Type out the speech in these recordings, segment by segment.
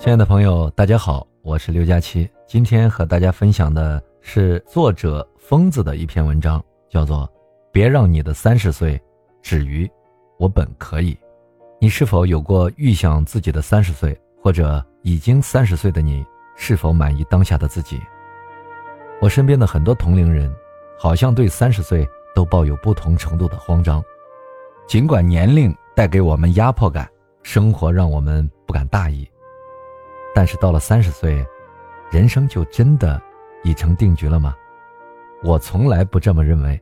亲爱的朋友，大家好，我是刘佳琪。今天和大家分享的是作者疯子的一篇文章，叫做《别让你的三十岁止于我本可以》。你是否有过预想自己的三十岁，或者已经三十岁的你是否满意当下的自己？我身边的很多同龄人，好像对三十岁都抱有不同程度的慌张。尽管年龄带给我们压迫感，生活让我们不敢大意。但是到了三十岁，人生就真的已成定局了吗？我从来不这么认为。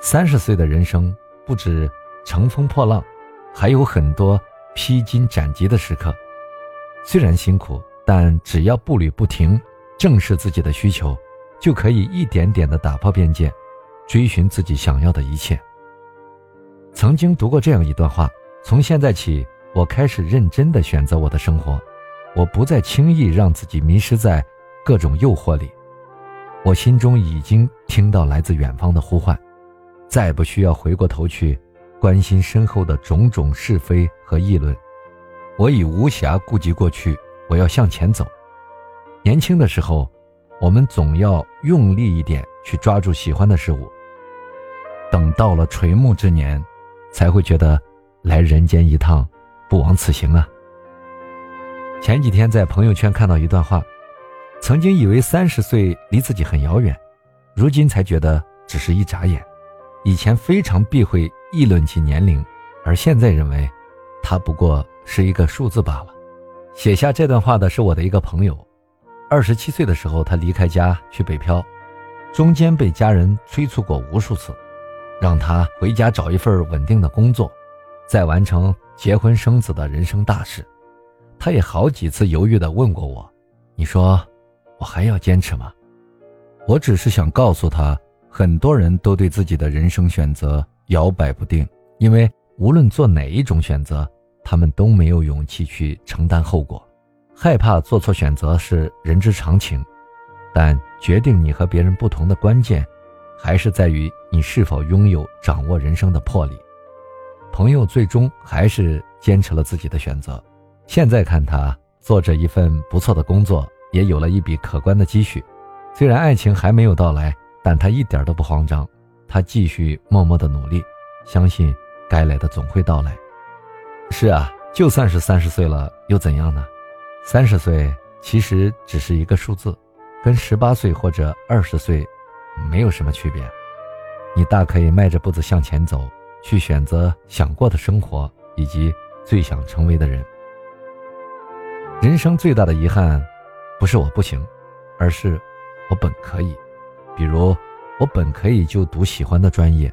三十岁的人生不止乘风破浪，还有很多披荆斩棘的时刻。虽然辛苦，但只要步履不停，正视自己的需求，就可以一点点的打破边界，追寻自己想要的一切。曾经读过这样一段话：从现在起，我开始认真的选择我的生活。我不再轻易让自己迷失在各种诱惑里，我心中已经听到来自远方的呼唤，再不需要回过头去关心身后的种种是非和议论。我已无暇顾及过去，我要向前走。年轻的时候，我们总要用力一点去抓住喜欢的事物，等到了垂暮之年，才会觉得来人间一趟，不枉此行啊。前几天在朋友圈看到一段话，曾经以为三十岁离自己很遥远，如今才觉得只是一眨眼。以前非常避讳议论起年龄，而现在认为，它不过是一个数字罢了。写下这段话的是我的一个朋友，二十七岁的时候他离开家去北漂，中间被家人催促过无数次，让他回家找一份稳定的工作，再完成结婚生子的人生大事。他也好几次犹豫地问过我：“你说，我还要坚持吗？”我只是想告诉他，很多人都对自己的人生选择摇摆不定，因为无论做哪一种选择，他们都没有勇气去承担后果。害怕做错选择是人之常情，但决定你和别人不同的关键，还是在于你是否拥有掌握人生的魄力。朋友最终还是坚持了自己的选择。现在看他做着一份不错的工作，也有了一笔可观的积蓄。虽然爱情还没有到来，但他一点都不慌张。他继续默默的努力，相信该来的总会到来。是啊，就算是三十岁了，又怎样呢？三十岁其实只是一个数字，跟十八岁或者二十岁没有什么区别。你大可以迈着步子向前走，去选择想过的生活以及最想成为的人。人生最大的遗憾，不是我不行，而是我本可以。比如，我本可以就读喜欢的专业，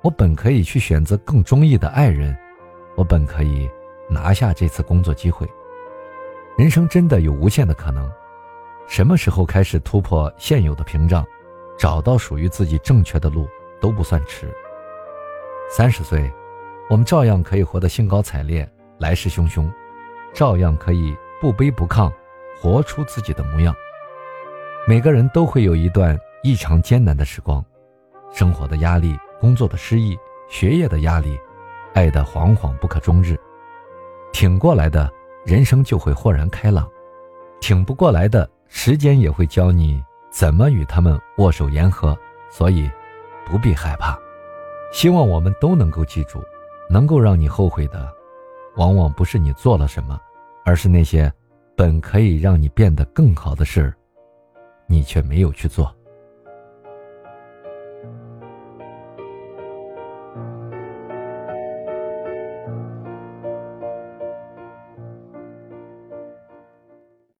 我本可以去选择更中意的爱人，我本可以拿下这次工作机会。人生真的有无限的可能，什么时候开始突破现有的屏障，找到属于自己正确的路都不算迟。三十岁，我们照样可以活得兴高采烈，来势汹汹。照样可以不卑不亢，活出自己的模样。每个人都会有一段异常艰难的时光，生活的压力、工作的失意、学业的压力、爱的惶惶不可终日。挺过来的人生就会豁然开朗，挺不过来的时间也会教你怎么与他们握手言和。所以，不必害怕。希望我们都能够记住，能够让你后悔的，往往不是你做了什么。而是那些本可以让你变得更好的事儿，你却没有去做。